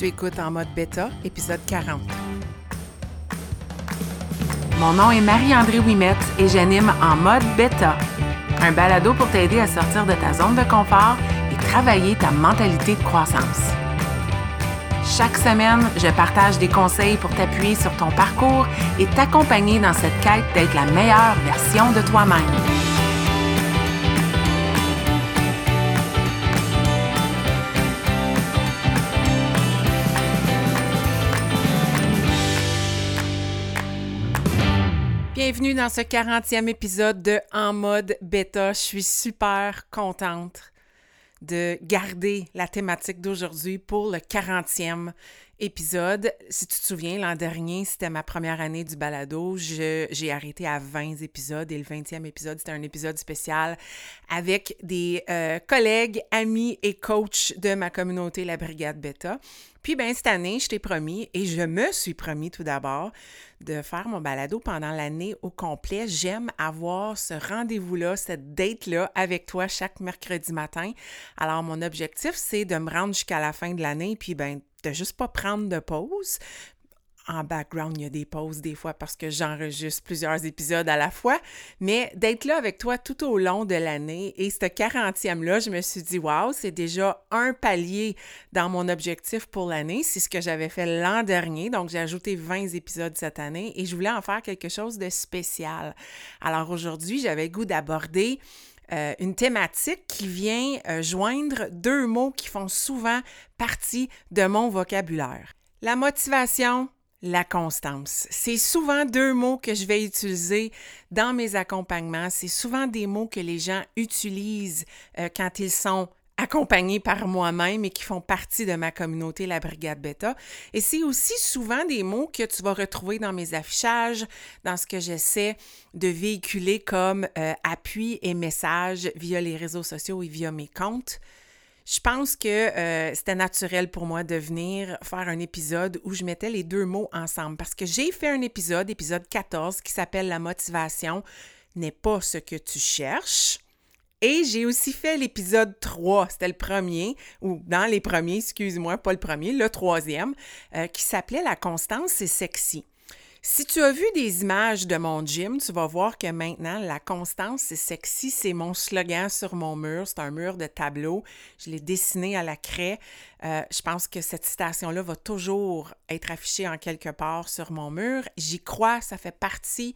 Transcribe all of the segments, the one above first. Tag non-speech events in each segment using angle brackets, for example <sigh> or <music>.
Tu écoutes en mode bêta, épisode 40. Mon nom est Marie-André Wimette et j'anime en mode bêta, un balado pour t'aider à sortir de ta zone de confort et travailler ta mentalité de croissance. Chaque semaine, je partage des conseils pour t'appuyer sur ton parcours et t'accompagner dans cette quête d'être la meilleure version de toi-même. Bienvenue dans ce 40e épisode de En mode bêta. Je suis super contente de garder la thématique d'aujourd'hui pour le 40e épisode. Si tu te souviens, l'an dernier, c'était ma première année du balado. J'ai arrêté à 20 épisodes et le 20e épisode, c'était un épisode spécial avec des euh, collègues, amis et coachs de ma communauté, la Brigade Beta. Puis, ben, cette année, je t'ai promis, et je me suis promis tout d'abord, de faire mon balado pendant l'année au complet. J'aime avoir ce rendez-vous-là, cette date-là avec toi chaque mercredi matin. Alors, mon objectif, c'est de me rendre jusqu'à la fin de l'année, puis, ben, de juste pas prendre de pause, en background, il y a des pauses des fois parce que j'enregistre plusieurs épisodes à la fois, mais d'être là avec toi tout au long de l'année et ce 40e-là, je me suis dit, waouh, c'est déjà un palier dans mon objectif pour l'année. C'est ce que j'avais fait l'an dernier, donc j'ai ajouté 20 épisodes cette année et je voulais en faire quelque chose de spécial. Alors aujourd'hui, j'avais goût d'aborder euh, une thématique qui vient euh, joindre deux mots qui font souvent partie de mon vocabulaire. La motivation la constance. C'est souvent deux mots que je vais utiliser dans mes accompagnements. C'est souvent des mots que les gens utilisent euh, quand ils sont accompagnés par moi-même et qui font partie de ma communauté, la Brigade Beta. Et c'est aussi souvent des mots que tu vas retrouver dans mes affichages, dans ce que j'essaie de véhiculer comme euh, appui et message via les réseaux sociaux et via mes comptes. Je pense que euh, c'était naturel pour moi de venir faire un épisode où je mettais les deux mots ensemble parce que j'ai fait un épisode, épisode 14, qui s'appelle La motivation n'est pas ce que tu cherches. Et j'ai aussi fait l'épisode 3, c'était le premier, ou dans les premiers, excuse-moi, pas le premier, le troisième, euh, qui s'appelait La constance, c'est sexy. Si tu as vu des images de mon gym, tu vas voir que maintenant, la constance, c'est sexy, c'est mon slogan sur mon mur. C'est un mur de tableau. Je l'ai dessiné à la craie. Euh, je pense que cette citation-là va toujours être affichée en quelque part sur mon mur. J'y crois, ça fait partie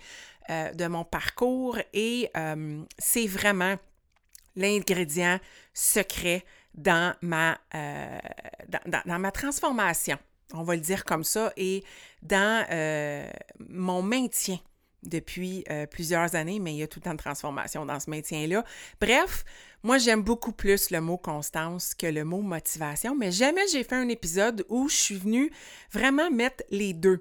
euh, de mon parcours et c'est vraiment l'ingrédient secret dans ma, dans ma transformation on va le dire comme ça, et dans euh, mon maintien depuis euh, plusieurs années, mais il y a tout le temps de transformation dans ce maintien-là. Bref, moi, j'aime beaucoup plus le mot constance que le mot motivation, mais jamais j'ai fait un épisode où je suis venue vraiment mettre les deux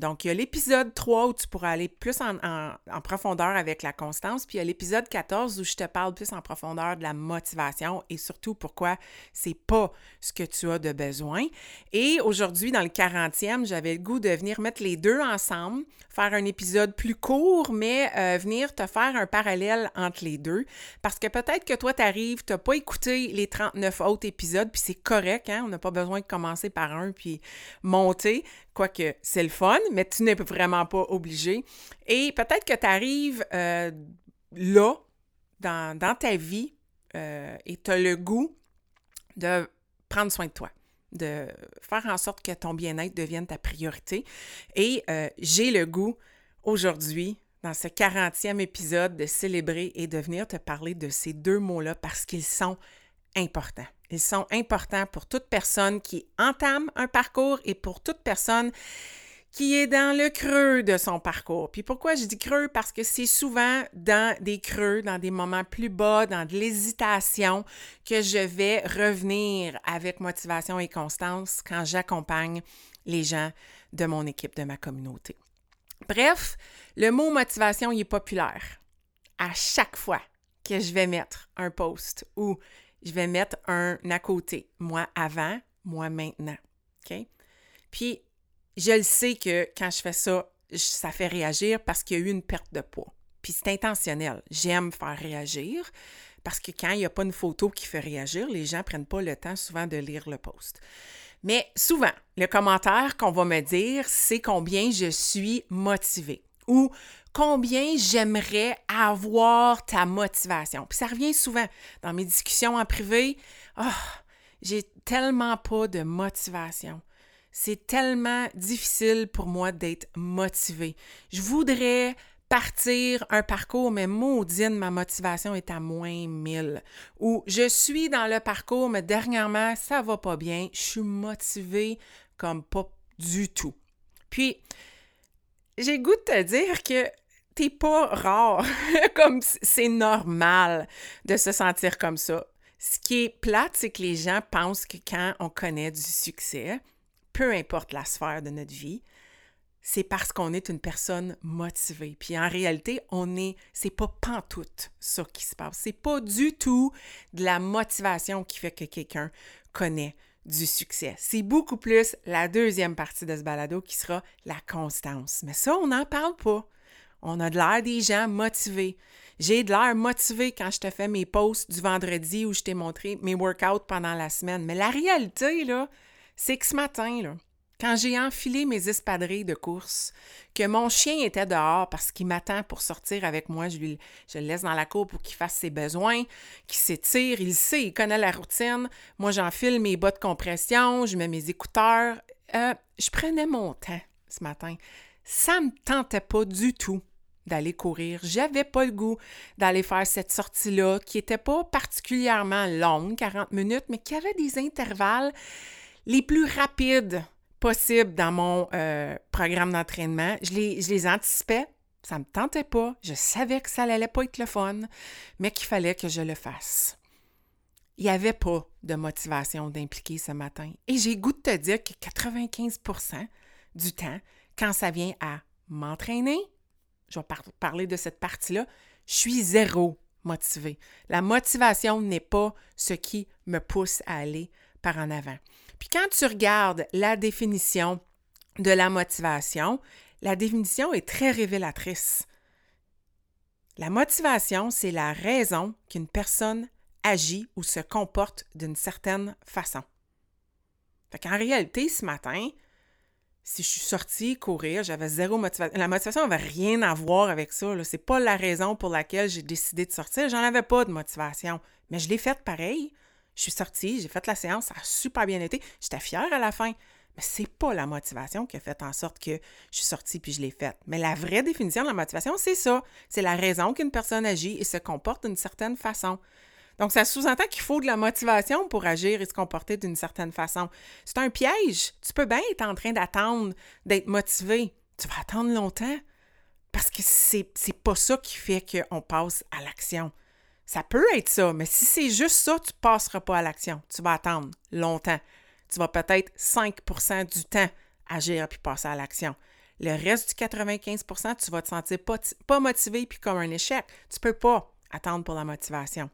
Donc, il y a l'épisode 3 où tu pourras aller plus en, profondeur avec la constance, puis il y a l'épisode 14 où je te parle plus en profondeur de la motivation et surtout pourquoi c'est pas ce que tu as de besoin. Et aujourd'hui, dans le 40e, j'avais le goût de venir mettre les deux ensemble, faire un épisode plus court, mais euh, venir te faire un parallèle entre les deux. Parce que peut-être que toi, tu arrives, tu n'as pas écouté les 39 autres épisodes, puis c'est correct, hein? on n'a pas besoin de commencer par un puis monter. Quoique c'est le fun, mais tu n'es vraiment pas obligé. Et peut-être que tu arrives euh, là, dans, ta vie, euh, et tu as le goût de prendre soin de toi, de faire en sorte que ton bien-être devienne ta priorité. Et euh, j'ai le goût aujourd'hui, dans ce 40e épisode, de célébrer et de venir te parler de ces deux mots-là parce qu'ils sont importants. Ils sont importants pour toute personne qui entame un parcours et pour toute personne qui est dans le creux de son parcours. Puis pourquoi je dis creux? Parce que c'est souvent dans des creux, dans des moments plus bas, dans de l'hésitation, que je vais revenir avec motivation et constance quand j'accompagne les gens de mon équipe, de ma communauté. Bref, le mot motivation, il est populaire. À chaque fois que je vais mettre un post ou je vais mettre un à côté. Moi avant, moi maintenant. OK? Puis, je le sais que quand je fais ça, ça fait réagir parce qu'il y a eu une perte de poids. Puis c'est intentionnel. J'aime faire réagir parce que quand il n'y a pas une photo qui fait réagir, les gens ne prennent pas le temps souvent de lire le post. Mais souvent, le commentaire qu'on va me dire, c'est combien je suis motivée ou combien j'aimerais avoir ta motivation. Puis ça revient souvent dans mes discussions en privé. Ah, j'ai tellement pas de motivation. C'est tellement difficile pour moi d'être motivée. Je voudrais partir un parcours, mais maudine, ma motivation est à moins 1000. Ou je suis dans le parcours, mais dernièrement, ça va pas bien. Je suis motivée comme pas du tout. Puis, j'ai goût de te dire que t'es pas rare, <laughs> comme c'est normal de se sentir comme ça. Ce qui est plate, c'est que les gens pensent que quand on connaît du succès, peu importe la sphère de notre vie, c'est parce qu'on est une personne motivée. Puis en réalité, on est, c'est pas pantoute ça qui se passe. C'est pas du tout de la motivation qui fait que quelqu'un connaît du succès. C'est beaucoup plus la deuxième partie de ce balado qui sera la constance. Mais ça, on n'en parle pas. On a de l'air des gens motivés. J'ai de l'air motivé quand je te fais mes posts du vendredi où je t'ai montré mes workouts pendant la semaine. Mais la réalité, là, c'est que ce matin, là, quand j'ai enfilé mes espadrilles de course, que mon chien était dehors parce qu'il m'attend pour sortir avec moi, je, le laisse dans la cour pour qu'il fasse ses besoins, qu'il s'étire, il sait, il connaît la routine. Moi, j'enfile mes bas de compression, je mets mes écouteurs. Euh, je prenais mon temps ce matin. Ça me tentait pas du tout d'aller courir. J'avais pas le goût d'aller faire cette sortie-là qui n'était pas particulièrement longue, 40 minutes, mais qui avait des intervalles les plus rapides possible dans mon euh, programme d'entraînement. Je les, je les anticipais, ça ne me tentait pas, je savais que ça n'allait pas être le fun, mais qu'il fallait que je le fasse. Il n'y avait pas de motivation d'impliquer ce matin. Et j'ai goût de te dire que 95% du temps, quand ça vient à m'entraîner, je vais parler de cette partie-là, je suis zéro motivé. La motivation n'est pas ce qui me pousse à aller par en avant. Puis quand tu regardes la définition de la motivation, la définition est très révélatrice. La motivation, c'est la raison qu'une personne agit ou se comporte d'une certaine façon. Fait qu'en réalité, ce matin, si je suis sortie courir, j'avais zéro motivation. La motivation n'avait rien à voir avec ça. Ce n'est pas la raison pour laquelle j'ai décidé de sortir. J'en avais pas de motivation. Mais je l'ai faite pareil. Je suis sortie, j'ai fait la séance, ça a super bien été. J'étais fière à la fin. Mais c'est pas la motivation qui a fait en sorte que je suis sortie puis je l'ai faite. Mais la vraie définition de la motivation, c'est ça. C'est la raison qu'une personne agit et se comporte d'une certaine façon. Donc, ça sous-entend qu'il faut de la motivation pour agir et se comporter d'une certaine façon. C'est un piège. Tu peux bien être en train d'attendre d'être motivé. Tu vas attendre longtemps parce que c'est, c'est pas ça qui fait qu'on passe à l'action. Ça peut être ça, mais si c'est juste ça, tu passeras pas à l'action. Tu vas attendre longtemps. Tu vas peut-être 5% du temps agir puis passer à l'action. Le reste du 95% tu vas te sentir pas, pas motivé puis comme un échec. Tu peux pas attendre pour la motivation.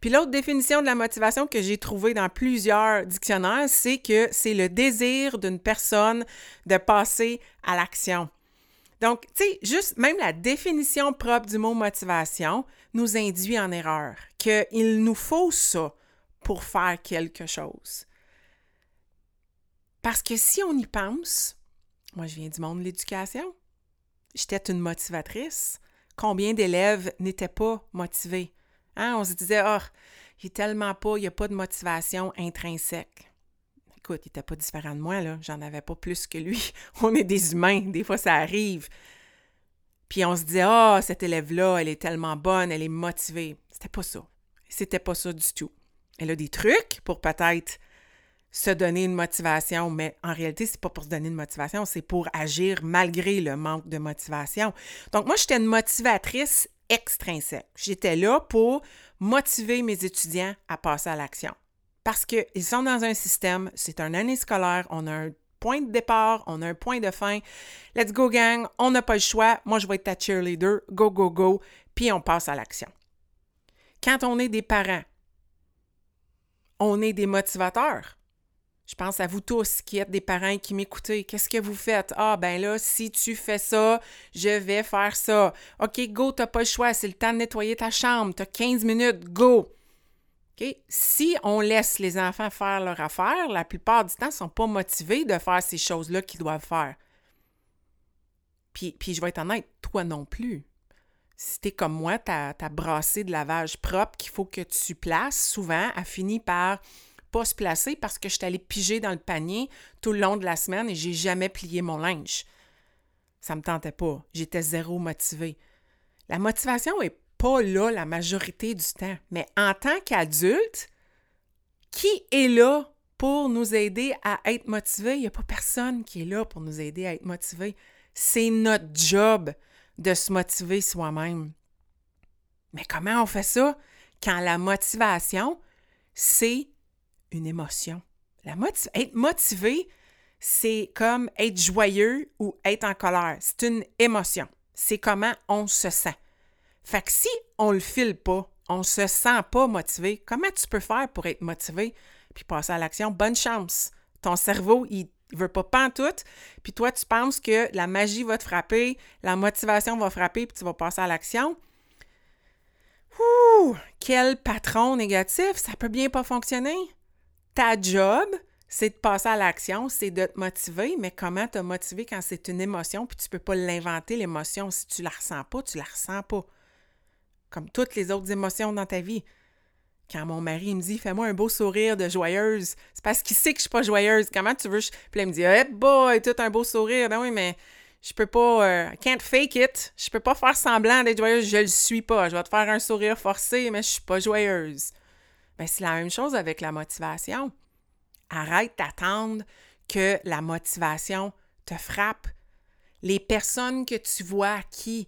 Puis l'autre définition de la motivation que j'ai trouvée dans plusieurs dictionnaires, c'est que c'est le désir d'une personne de passer à l'action. Donc, tu sais, juste même la définition propre du mot motivation nous induit en erreur, qu'il nous faut ça pour faire quelque chose. Parce que si on y pense, moi je viens du monde de l'éducation, j'étais une motivatrice. Combien d'élèves n'étaient pas motivés? Hein? On se disait, oh, il est tellement pas, il n'y a pas de motivation intrinsèque écoute, il n'était pas différent de moi, là. J'en avais pas plus que lui. <laughs> On est des humains, des fois ça arrive. Puis on se dit, ah, oh, cette élève-là, elle est tellement bonne, elle est motivée. C'était pas ça. C'était pas ça du tout. Elle a des trucs pour peut-être se donner une motivation, mais en réalité, c'est pas pour se donner une motivation, c'est pour agir malgré le manque de motivation. Donc, moi, j'étais une motivatrice extrinsèque. J'étais là pour motiver mes étudiants à passer à l'action parce qu'ils sont dans un système, c'est une année scolaire, on a un point de départ, on a un point de fin. Let's go, gang, on n'a pas le choix. Moi, je vais être ta cheerleader. Go, go, go. Puis on passe à l'action. Quand on est des parents, on est des motivateurs. Je pense à vous tous qui êtes des parents qui m'écoutez. Qu'est-ce que vous faites? Ah, ben là, si tu fais ça, je vais faire ça. OK, go, t'as pas le choix. C'est le temps de nettoyer ta chambre. T'as 15 minutes. Go. Si on laisse les enfants faire leur affaire, la plupart du temps, ils ne sont pas motivés de faire ces choses-là qu'ils doivent faire. Puis, puis je vais être honnête, toi non plus. Si t'es comme moi, ta, ta brassée de lavage propre qu'il faut que tu places, souvent, a fini par pas se placer parce que je suis allée piger dans le panier tout le long de la semaine et j'ai jamais plié mon linge. Ça me tentait pas. J'étais zéro motivée. La motivation est pas là la majorité du temps. Mais en tant qu'adulte, qui est là pour nous aider à être motivés? Il n'y a pas personne qui est là pour nous aider à être motivés. C'est notre job de se motiver soi-même. Mais comment on fait ça? Quand la motivation, c'est une émotion? Être motivé, c'est comme être joyeux ou être en colère. C'est une émotion. C'est comment on se sent. Fait que si on le file pas, on se sent pas motivé, comment tu peux faire pour être motivé puis passer à l'action? Bonne chance. Ton cerveau, il veut pas tout, puis toi, tu penses que la magie va te frapper, la motivation va frapper, puis tu vas passer à l'action. Ouh, quel patron négatif, ça peut bien pas fonctionner. Ta job, c'est de passer à l'action, c'est de te motiver, mais comment te motiver quand c'est une émotion, puis tu peux pas l'inventer, l'émotion? Si tu la ressens pas, tu la ressens pas comme toutes les autres émotions dans ta vie. Quand mon mari me dit Fais-moi un beau sourire de joyeuse, c'est parce qu'il sait que je suis pas joyeuse. Comment tu veux? Puis là, il me dit Hey boy, tout un beau sourire. Ben oui, mais je peux pas. Euh, I can't fake it. Je peux pas faire semblant d'être joyeuse. Je le suis pas. Je vais te faire un sourire forcé, mais je suis pas joyeuse. Ben, c'est la même chose avec la motivation. Arrête d'attendre que la motivation te frappe. Les personnes que tu vois qui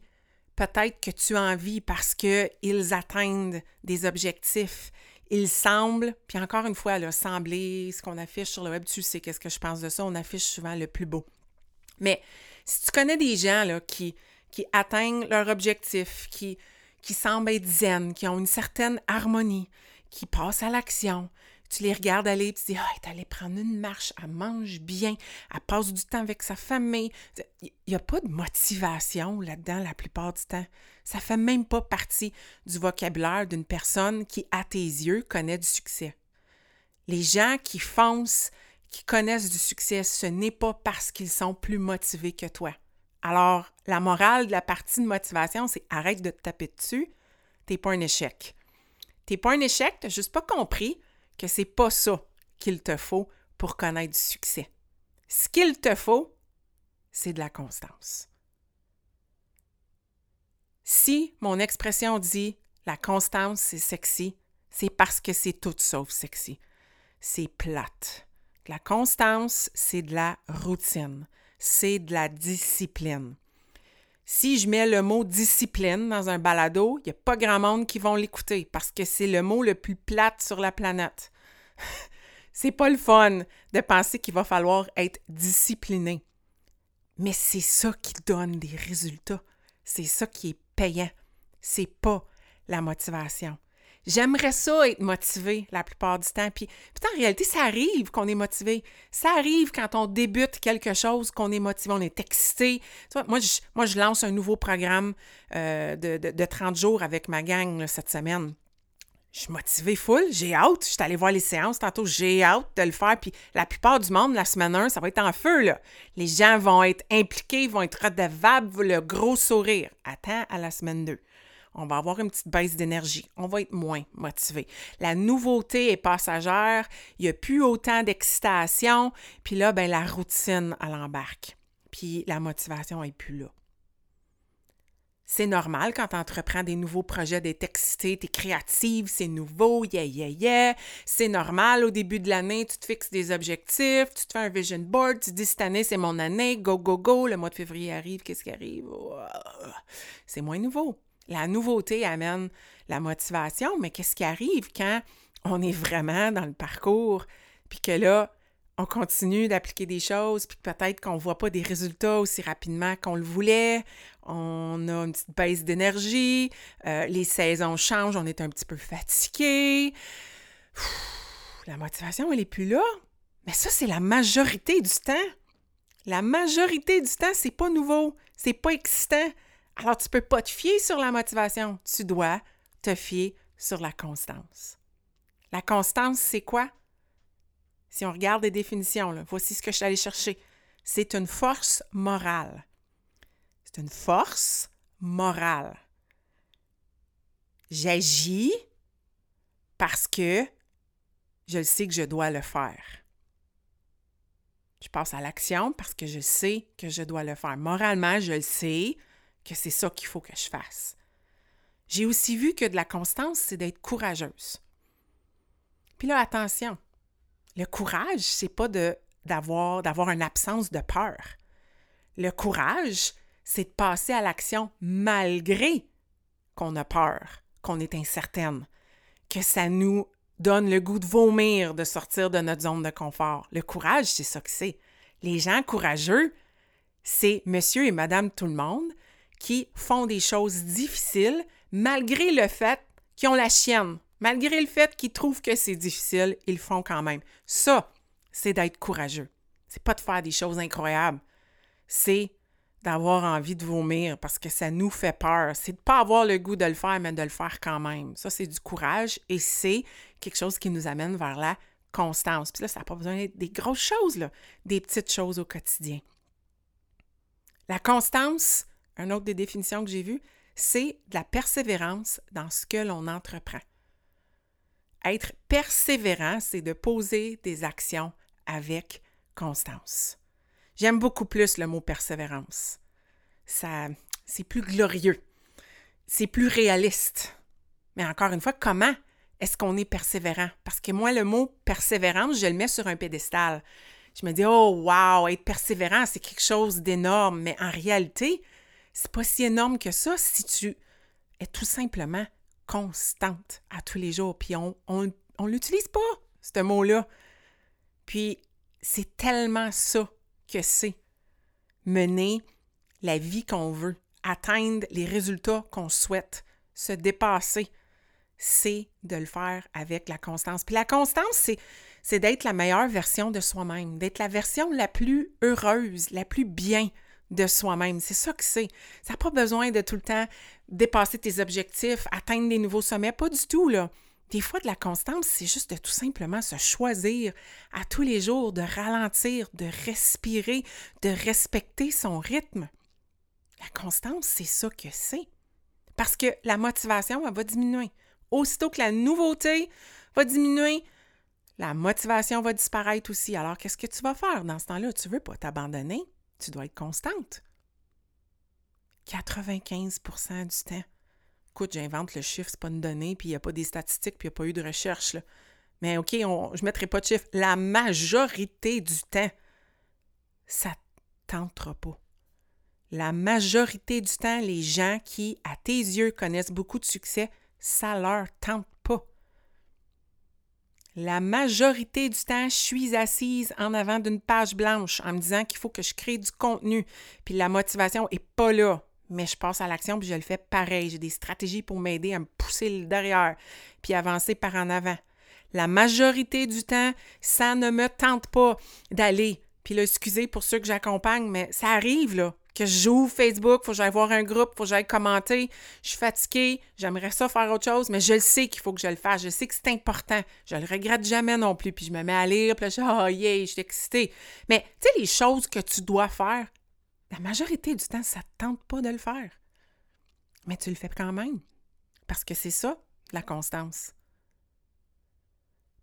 peut-être que tu as envie parce qu'ils atteignent des objectifs. Ils semblent, puis encore une fois, le sembler, ce qu'on affiche sur le web, tu sais qu'est-ce que je pense de ça, on affiche souvent le plus beau. Mais si tu connais des gens là, qui, qui atteignent leur objectif, qui, qui semblent être zen, qui ont une certaine harmonie, qui passent à l'action, tu les regardes aller et tu dis, ah, elle est allée prendre une marche, elle mange bien, elle passe du temps avec sa famille. Il n'y a pas de motivation là-dedans la plupart du temps. Ça fait même pas partie du vocabulaire d'une personne qui, à tes yeux, connaît du succès. Les gens qui foncent, qui connaissent du succès, ce n'est pas parce qu'ils sont plus motivés que toi. Alors, la morale de la partie de motivation, c'est arrête de te taper dessus, t'es pas un échec. T'es pas un échec, t'as juste pas compris que c'est pas ça qu'il te faut pour connaître du succès. Ce qu'il te faut, c'est de la constance. Si mon expression dit la constance, c'est sexy, c'est parce que c'est tout sauf sexy. C'est plate. La constance, c'est de la routine, c'est de la discipline. Si je mets le mot discipline dans un balado, il n'y a pas grand monde qui vont l'écouter parce que c'est le mot le plus plate sur la planète. <laughs> c'est pas le fun de penser qu'il va falloir être discipliné. Mais c'est ça qui donne des résultats. C'est ça qui est payant. C'est pas la motivation. J'aimerais ça être motivé la plupart du temps. Puis, en réalité, ça arrive qu'on est motivé. Ça arrive quand on débute quelque chose, qu'on est motivé, on est excité. moi, je, lance un nouveau programme euh, de, de, 30 jours avec ma gang cette semaine. Je suis motivée full, j'ai hâte. Je suis allée voir les séances tantôt, j'ai hâte de le faire. Puis la plupart du monde, la semaine 1, ça va être en feu. Les gens vont être impliqués, vont être redevables, le gros sourire. Attends à la semaine 2 on va avoir une petite baisse d'énergie, on va être moins motivé. La nouveauté est passagère, il n'y a plus autant d'excitation, puis là, ben, la routine, à l'embarque. Puis la motivation n'est plus là. C'est normal quand tu entreprends des nouveaux projets d'être excité, tu es créative, c'est nouveau, yeah, yeah, yeah. C'est normal au début de l'année, tu te fixes des objectifs, tu te fais un vision board, tu te dis cette année c'est mon année, go, go, go, le mois de février arrive, qu'est-ce qui arrive? C'est moins nouveau. La nouveauté amène la motivation, mais qu'est-ce qui arrive quand on est vraiment dans le parcours, puis que là, on continue d'appliquer des choses, puis peut-être qu'on ne voit pas des résultats aussi rapidement qu'on le voulait, on a une petite baisse d'énergie, euh, les saisons changent, on est un petit peu fatigué. la motivation, elle n'est plus là. Mais ça, c'est la majorité du temps. La majorité du temps, c'est pas nouveau, c'est pas excitant. Alors, tu ne peux pas te fier sur la motivation, tu dois te fier sur la constance. La constance, c'est quoi? Si on regarde les définitions, voici ce que je suis allée chercher. C'est une force morale. C'est une force morale. J'agis parce que je sais que je dois le faire. Je passe à l'action parce que je sais que je dois le faire. Moralement, je le sais que c'est ça qu'il faut que je fasse. J'ai aussi vu que de la constance, c'est d'être courageuse. Puis là, attention, le courage, c'est pas d'avoir, d'avoir une absence de peur. Le courage, c'est de passer à l'action malgré qu'on a peur, qu'on est incertaine, que ça nous donne le goût de vomir de sortir de notre zone de confort. Le courage, c'est ça que c'est. Les gens courageux, c'est monsieur et madame tout le monde qui font des choses difficiles malgré le fait qu'ils ont la chienne. Malgré le fait qu'ils trouvent que c'est difficile, ils le font quand même. Ça, c'est d'être courageux. C'est pas de faire des choses incroyables. C'est d'avoir envie de vomir parce que ça nous fait peur. C'est de pas avoir le goût de le faire, mais de le faire quand même. Ça, c'est du courage et c'est quelque chose qui nous amène vers la constance. Puis là, ça n'a pas besoin d'être des grosses choses, là, des petites choses au quotidien. La constance, une autre des définitions que j'ai vues, c'est de la persévérance dans ce que l'on entreprend. Être persévérant, c'est de poser des actions avec constance. J'aime beaucoup plus le mot persévérance. Ça, c'est plus glorieux. C'est plus réaliste. Mais encore une fois, comment est-ce qu'on est persévérant? Parce que moi, le mot persévérance, je le mets sur un pédestal. Je me dis, oh, wow, être persévérant, c'est quelque chose d'énorme. Mais en réalité, c'est pas si énorme que ça si tu es tout simplement constante à tous les jours. Puis on, on l'utilise pas, ce mot-là. Puis c'est tellement ça que c'est mener la vie qu'on veut, atteindre les résultats qu'on souhaite, se dépasser. C'est de le faire avec la constance. Puis la constance, c'est d'être la meilleure version de soi-même, d'être la version la plus heureuse, la plus bien de soi-même. C'est ça que c'est. Ça n'a pas besoin de tout le temps dépasser tes objectifs, atteindre des nouveaux sommets. Pas du tout, là. Des fois, de la constance, c'est juste de tout simplement se choisir à tous les jours, de ralentir, de respirer, de respecter son rythme. La constance, c'est ça que c'est. Parce que la motivation, elle va diminuer. Aussitôt que la nouveauté va diminuer, la motivation va disparaître aussi. Alors, qu'est-ce que tu vas faire dans ce temps-là? Tu ne veux pas t'abandonner, tu dois être constante. 95% du temps. Écoute, j'invente le chiffre, c'est pas une donnée, puis il n'y a pas des statistiques, puis il n'y a pas eu de recherche. Là. Mais OK, on, je ne mettrai pas de chiffre. La majorité du temps, ça ne tentera pas. La majorité du temps, les gens qui, à tes yeux, connaissent beaucoup de succès, ça leur tente. La majorité du temps, je suis assise en avant d'une page blanche en me disant qu'il faut que je crée du contenu, puis la motivation n'est pas là mais je passe à l'action puis je le fais pareil. J'ai des stratégies pour m'aider à me pousser derrière puis avancer par en avant. La majorité du temps, ça ne me tente pas d'aller. Puis là, excusez pour ceux que j'accompagne, mais ça arrive, là, que j'ouvre Facebook, faut que j'aille voir un groupe, faut que j'aille commenter. Je suis fatiguée, j'aimerais ça faire autre chose, mais je le sais qu'il faut que je le fasse. Je sais que c'est important. Je le regrette jamais non plus. Puis je me mets à lire, puis je dis, oh yeah, je suis excitée. Mais tu sais, les choses que tu dois faire, la majorité du temps, ça ne tente pas de le faire. Mais tu le fais quand même. Parce que c'est ça, la constance.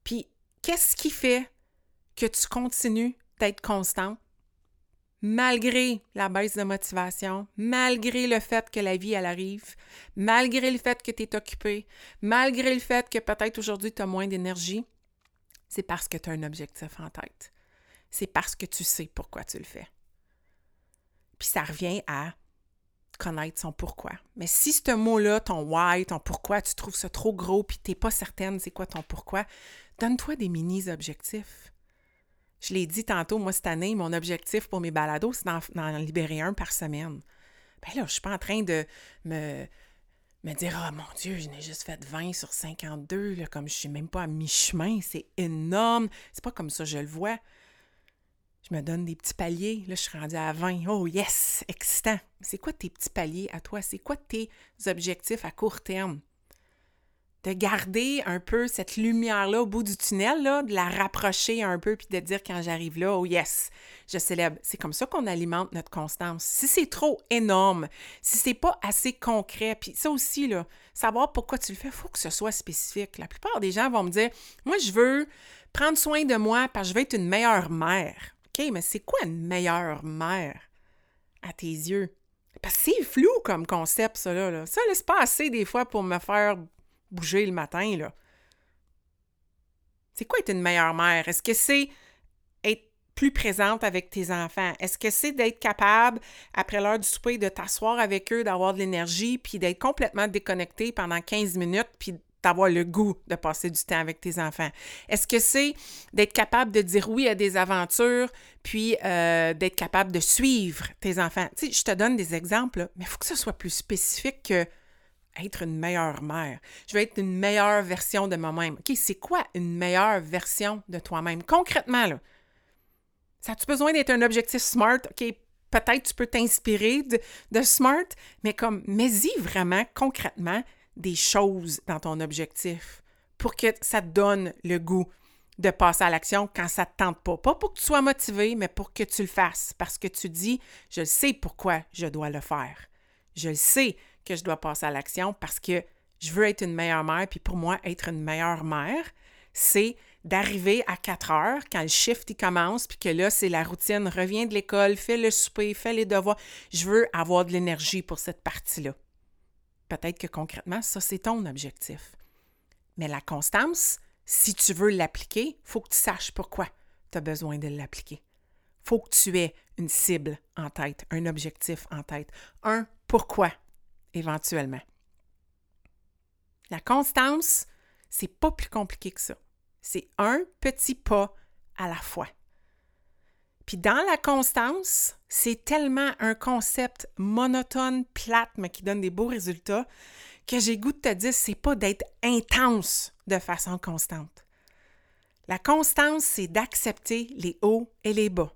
Puis, qu'est-ce qui fait que tu continues d'être constant? Malgré la baisse de motivation, malgré le fait que la vie, elle arrive, malgré le fait que tu es occupé, malgré le fait que peut-être aujourd'hui tu as moins d'énergie, c'est parce que tu as un objectif en tête. C'est parce que tu sais pourquoi tu le fais. Puis ça revient à connaître son pourquoi. Mais si ce mot-là, ton why, ton pourquoi, tu trouves ça trop gros puis tu n'es pas certaine c'est quoi ton pourquoi, donne-toi des mini-objectifs. Je l'ai dit tantôt, moi, cette année, mon objectif pour mes balados, c'est d'en libérer un par semaine. Ben là, je suis pas en train de me, me dire « Oh mon Dieu, je n'ai juste fait 20 sur 52, là, comme je suis même pas à mi-chemin, c'est énorme. » C'est pas comme ça je le vois je me donne des petits paliers. Là, je suis rendue à 20. Oh yes, excitant. C'est quoi tes petits paliers à toi? C'est quoi tes objectifs à court terme? De garder un peu cette lumière-là au bout du tunnel, là, de la rapprocher un peu, puis de dire quand j'arrive là, oh yes, je célèbre. C'est comme ça qu'on alimente notre constance. Si c'est trop énorme, si c'est pas assez concret, puis ça aussi, là, savoir pourquoi tu le fais, il faut que ce soit spécifique. La plupart des gens vont me dire, moi, je veux prendre soin de moi parce que je veux être une meilleure mère. OK, mais c'est quoi une meilleure mère à tes yeux? Parce que c'est flou comme concept, ça, là. Ça, c'est pas assez des fois pour me faire bouger le matin, là. C'est quoi être une meilleure mère? Est-ce que c'est être plus présente avec tes enfants? Est-ce que c'est d'être capable, après l'heure du souper, de t'asseoir avec eux, d'avoir de l'énergie, puis d'être complètement déconnecté pendant 15 minutes, puis d'avoir le goût de passer du temps avec tes enfants? Est-ce que c'est d'être capable de dire oui à des aventures, puis euh, d'être capable de suivre tes enfants? Tu sais, je te donne des exemples, mais il faut que ce soit plus spécifique que être une meilleure mère. Je veux être une meilleure version de moi-même. OK, c'est quoi une meilleure version de toi-même? Concrètement, là, ça a-tu besoin d'être un objectif SMART? OK, peut-être tu peux t'inspirer de, SMART, mais comme, mets-y vraiment concrètement des choses dans ton objectif pour que ça te donne le goût de passer à l'action quand ça ne te tente pas. Pas pour que tu sois motivé, mais pour que tu le fasses. Parce que tu dis, je sais pourquoi je dois le faire. Je le sais que je dois passer à l'action parce que je veux être une meilleure mère. Puis pour moi, être une meilleure mère, c'est d'arriver à 4 heures quand le shift il commence, puis que là, c'est la routine, reviens de l'école, fais le souper, fais les devoirs. Je veux avoir de l'énergie pour cette partie-là. Peut-être que concrètement, ça, c'est ton objectif. Mais la constance, si tu veux l'appliquer, il faut que tu saches pourquoi tu as besoin de l'appliquer. Faut que tu aies une cible en tête, un objectif en tête, un pourquoi? Éventuellement. La constance, c'est pas plus compliqué que ça. C'est un petit pas à la fois. Puis dans la constance, c'est tellement un concept monotone, plate, mais qui donne des beaux résultats, que j'ai goût de te dire, c'est pas d'être intense de façon constante. La constance, c'est d'accepter les hauts et les bas.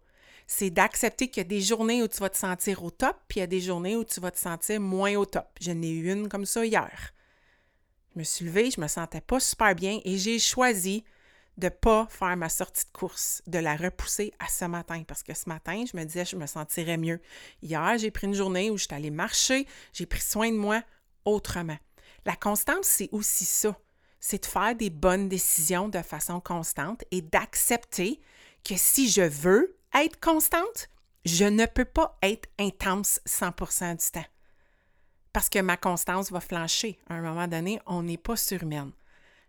C'est d'accepter qu'il y a des journées où tu vas te sentir au top, puis il y a des journées où tu vas te sentir moins au top. Je n'ai eu une comme ça hier. Je me suis levée, je me sentais pas super bien et j'ai choisi de pas faire ma sortie de course, de la repousser à ce matin, parce que ce matin, je me disais, je me sentirais mieux. Hier, j'ai pris une journée où je suis allée marcher, j'ai pris soin de moi autrement. La constance, c'est aussi ça. C'est de faire des bonnes décisions de façon constante et d'accepter que si je veux être constante, je ne peux pas être intense 100% du temps. Parce que ma constance va flancher. À un moment donné, on n'est pas surhumaine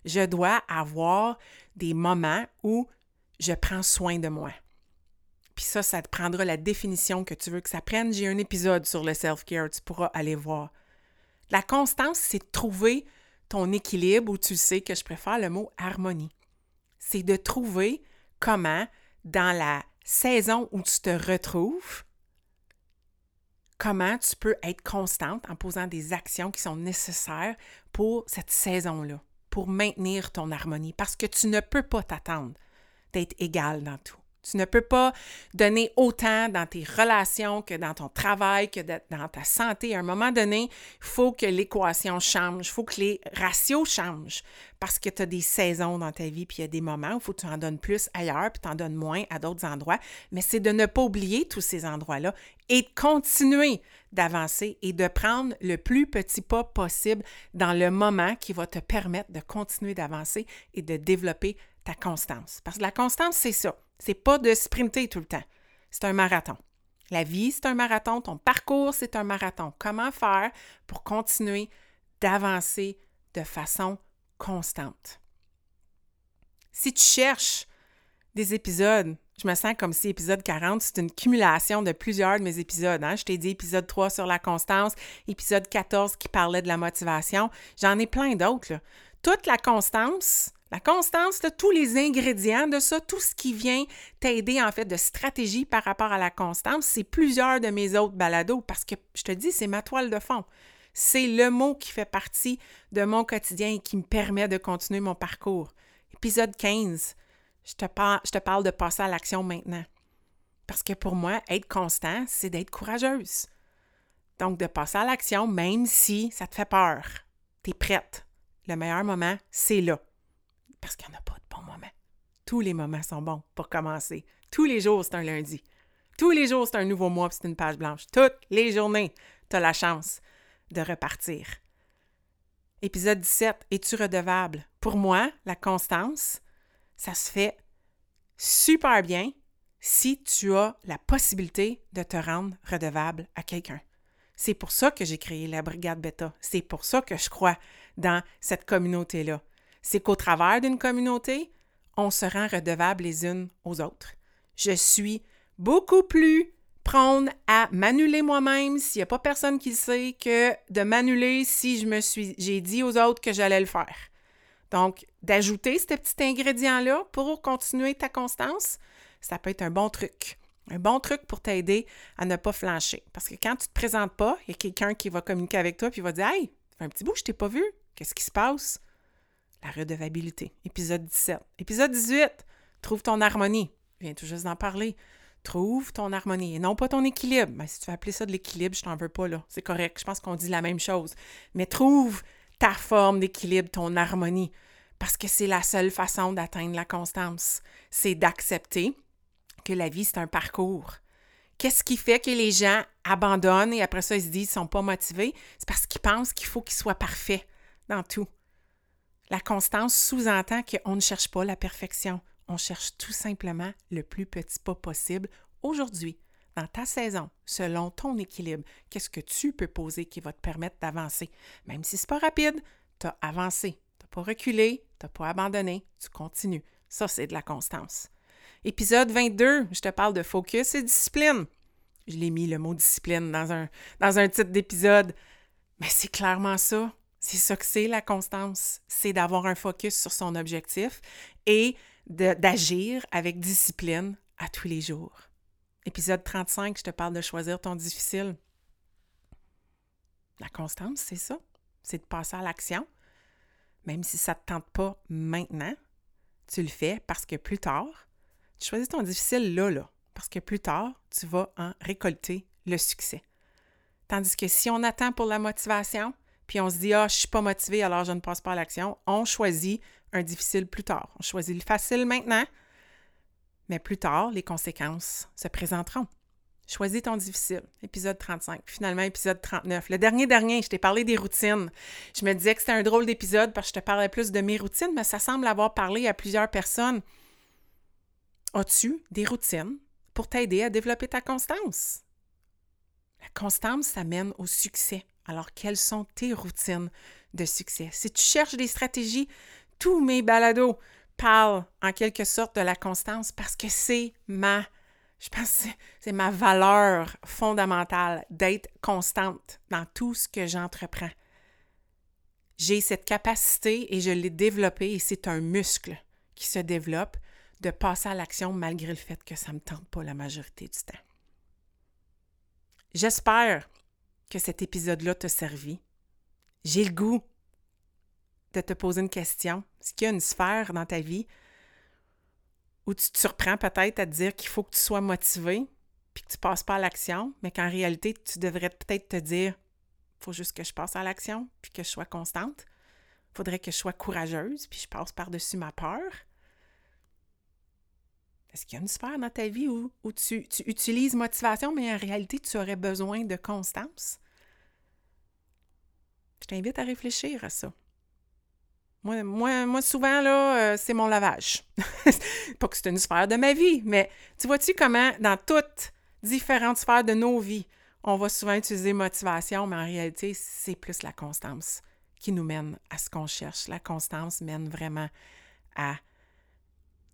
je dois avoir des moments où je prends soin de moi. Puis ça, ça te prendra la définition que tu veux que ça prenne. J'ai un épisode sur le self-care, tu pourras aller voir. La constance, c'est de trouver ton équilibre où tu sais que je préfère le mot harmonie. C'est de trouver comment, dans la saison où tu te retrouves, comment tu peux être constante en posant des actions qui sont nécessaires pour cette saison-là pour maintenir ton harmonie? Parce que tu ne peux pas t'attendre d'être égal dans tout. Tu ne peux pas donner autant dans tes relations que dans ton travail, que dans ta santé. À un moment donné, il faut que l'équation change, il faut que les ratios changent parce que tu as des saisons dans ta vie, puis il y a des moments où il faut que tu en donnes plus ailleurs, puis tu en donnes moins à d'autres endroits. Mais c'est de ne pas oublier tous ces endroits-là et de continuer d'avancer et de prendre le plus petit pas possible dans le moment qui va te permettre de continuer d'avancer et de développer ta constance. Parce que la constance, c'est ça. C'est pas de sprinter tout le temps. C'est un marathon. La vie, c'est un marathon. Ton parcours, c'est un marathon. Comment faire pour continuer d'avancer de façon constante? Si tu cherches des épisodes, je me sens comme si épisode 40, c'est une cumulation de plusieurs de mes épisodes. Hein. Je t'ai dit épisode 3 sur la constance, épisode 14 qui parlait de la motivation. J'en ai plein d'autres. Toute la constance, la constance, tous les ingrédients de ça, tout ce qui vient t'aider en fait de stratégie par rapport à la constance, c'est plusieurs de mes autres balados parce que je te dis, c'est ma toile de fond. C'est le mot qui fait partie de mon quotidien et qui me permet de continuer mon parcours. Épisode 15, je te, je te parle de passer à l'action maintenant. Parce que pour moi, être constant, c'est d'être courageuse. Donc, de passer à l'action, même si ça te fait peur. Tu es prête le meilleur moment, c'est là. Parce qu'il n'y en a pas de bons moments. Tous les moments sont bons pour commencer. Tous les jours, c'est un lundi. Tous les jours, c'est un nouveau mois, c'est une page blanche. Toutes les journées, tu as la chance de repartir. Épisode 17, es-tu redevable? Pour moi, la constance, ça se fait super bien si tu as la possibilité de te rendre redevable à quelqu'un. C'est pour ça que j'ai créé la Brigade Beta. C'est pour ça que je crois dans cette communauté-là. C'est qu'au travers d'une communauté, on se rend redevable les unes aux autres. Je suis beaucoup plus prône à m'annuler moi-même s'il n'y a pas personne qui le sait que de m'annuler si je me suis j'ai dit aux autres que j'allais le faire. Donc, d'ajouter ce petit ingrédient-là pour continuer ta constance, ça peut être un bon truc. Un bon truc pour t'aider à ne pas flancher. Parce que quand tu ne te présentes pas, il y a quelqu'un qui va communiquer avec toi puis va dire Hey, ça fait un petit bout, je t'ai pas vu. Qu'est-ce qui se passe? La redevabilité. Épisode 17. Épisode 18. Trouve ton harmonie. Je viens tout juste d'en parler. Trouve ton harmonie et non pas ton équilibre. Mais si tu veux appeler ça de l'équilibre, je t'en veux pas là. C'est correct. Je pense qu'on dit la même chose. Mais trouve ta forme d'équilibre, ton harmonie. Parce que c'est la seule façon d'atteindre la constance. C'est d'accepter que la vie, c'est un parcours. Qu'est-ce qui fait que les gens abandonnent et après ça, ils se disent qu'ils ne sont pas motivés? C'est parce qu'ils pensent qu'il faut qu'ils soient parfaits dans tout. La constance sous-entend qu'on ne cherche pas la perfection. On cherche tout simplement le plus petit pas possible aujourd'hui, dans ta saison, selon ton équilibre. Qu'est-ce que tu peux poser qui va te permettre d'avancer? Même si ce n'est pas rapide, tu as avancé. Tu n'as pas reculé, tu n'as pas abandonné, tu continues. Ça, c'est de la constance. Épisode 22, je te parle de focus et discipline. Je l'ai mis le mot discipline dans un, dans un titre d'épisode, mais c'est clairement ça. C'est ça que c'est la constance. C'est d'avoir un focus sur son objectif et d'agir avec discipline à tous les jours. Épisode 35, je te parle de choisir ton difficile. La constance, c'est ça. C'est de passer à l'action. Même si ça ne te tente pas maintenant, tu le fais parce que plus tard, tu choisis ton difficile là, là, parce que plus tard, tu vas en récolter le succès. Tandis que si on attend pour la motivation, puis on se dit, ah, je ne suis pas motivé, alors je ne passe pas à l'action, on choisit un difficile plus tard. On choisit le facile maintenant, mais plus tard, les conséquences se présenteront. Choisis ton difficile. Épisode 35. Finalement, épisode 39. Le dernier dernier, je t'ai parlé des routines. Je me disais que c'était un drôle d'épisode parce que je te parlais plus de mes routines, mais ça semble avoir parlé à plusieurs personnes. As-tu des routines pour t'aider à développer ta constance? La constance, ça mène au succès. Alors, quelles sont tes routines de succès? Si tu cherches des stratégies, tous mes balados parlent en quelque sorte de la constance parce que c'est ma, je pense, c'est ma valeur fondamentale d'être constante dans tout ce que j'entreprends. J'ai cette capacité et je l'ai développée et c'est un muscle qui se développe de passer à l'action malgré le fait que ça ne me tente pas la majorité du temps. J'espère que cet épisode-là t'a servi. J'ai le goût de te poser une question. Est-ce qu'il y a une sphère dans ta vie où tu te surprends peut-être à te dire qu'il faut que tu sois motivé puis que tu passes pas à l'action, mais qu'en réalité, tu devrais peut-être te dire il faut juste que je passe à l'action puis que je sois constante. Il faudrait que je sois courageuse puis je passe par-dessus ma peur. Est-ce qu'il y a une sphère dans ta vie où, tu, utilises motivation, mais en réalité, tu aurais besoin de constance? Je t'invite à réfléchir à ça. Moi, moi, moi souvent, là, euh, c'est mon lavage. <laughs> Pas que c'est une sphère de ma vie, mais tu vois-tu comment, dans toutes différentes sphères de nos vies, on va souvent utiliser motivation, mais en réalité, c'est plus la constance qui nous mène à ce qu'on cherche. La constance mène vraiment à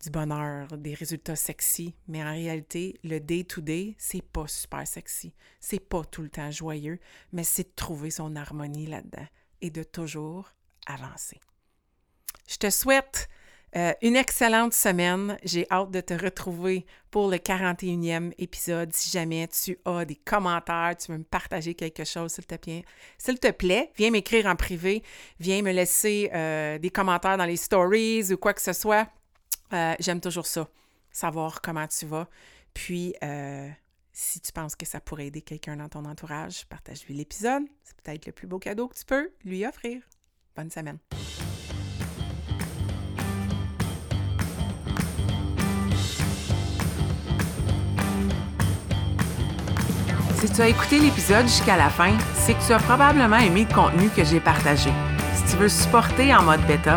du bonheur, des résultats sexy, mais en réalité, le day-to-day, c'est pas super sexy. C'est pas tout le temps joyeux, mais c'est de trouver son harmonie là-dedans et de toujours avancer. Je te souhaite euh, une excellente semaine. J'ai hâte de te retrouver pour le 41e épisode. Si jamais tu as des commentaires, tu veux me partager quelque chose, s'il te plaît, s'il te plaît, viens m'écrire en privé, viens me laisser euh, des commentaires dans les stories ou quoi que ce soit. Euh, j'aime toujours ça, savoir comment tu vas. Puis, euh, si tu penses que ça pourrait aider quelqu'un dans ton entourage, partage-lui l'épisode. C'est peut-être le plus beau cadeau que tu peux lui offrir. Bonne semaine. Si tu as écouté l'épisode jusqu'à la fin, c'est que tu as probablement aimé le contenu que j'ai partagé. Si tu veux supporter en mode bêta,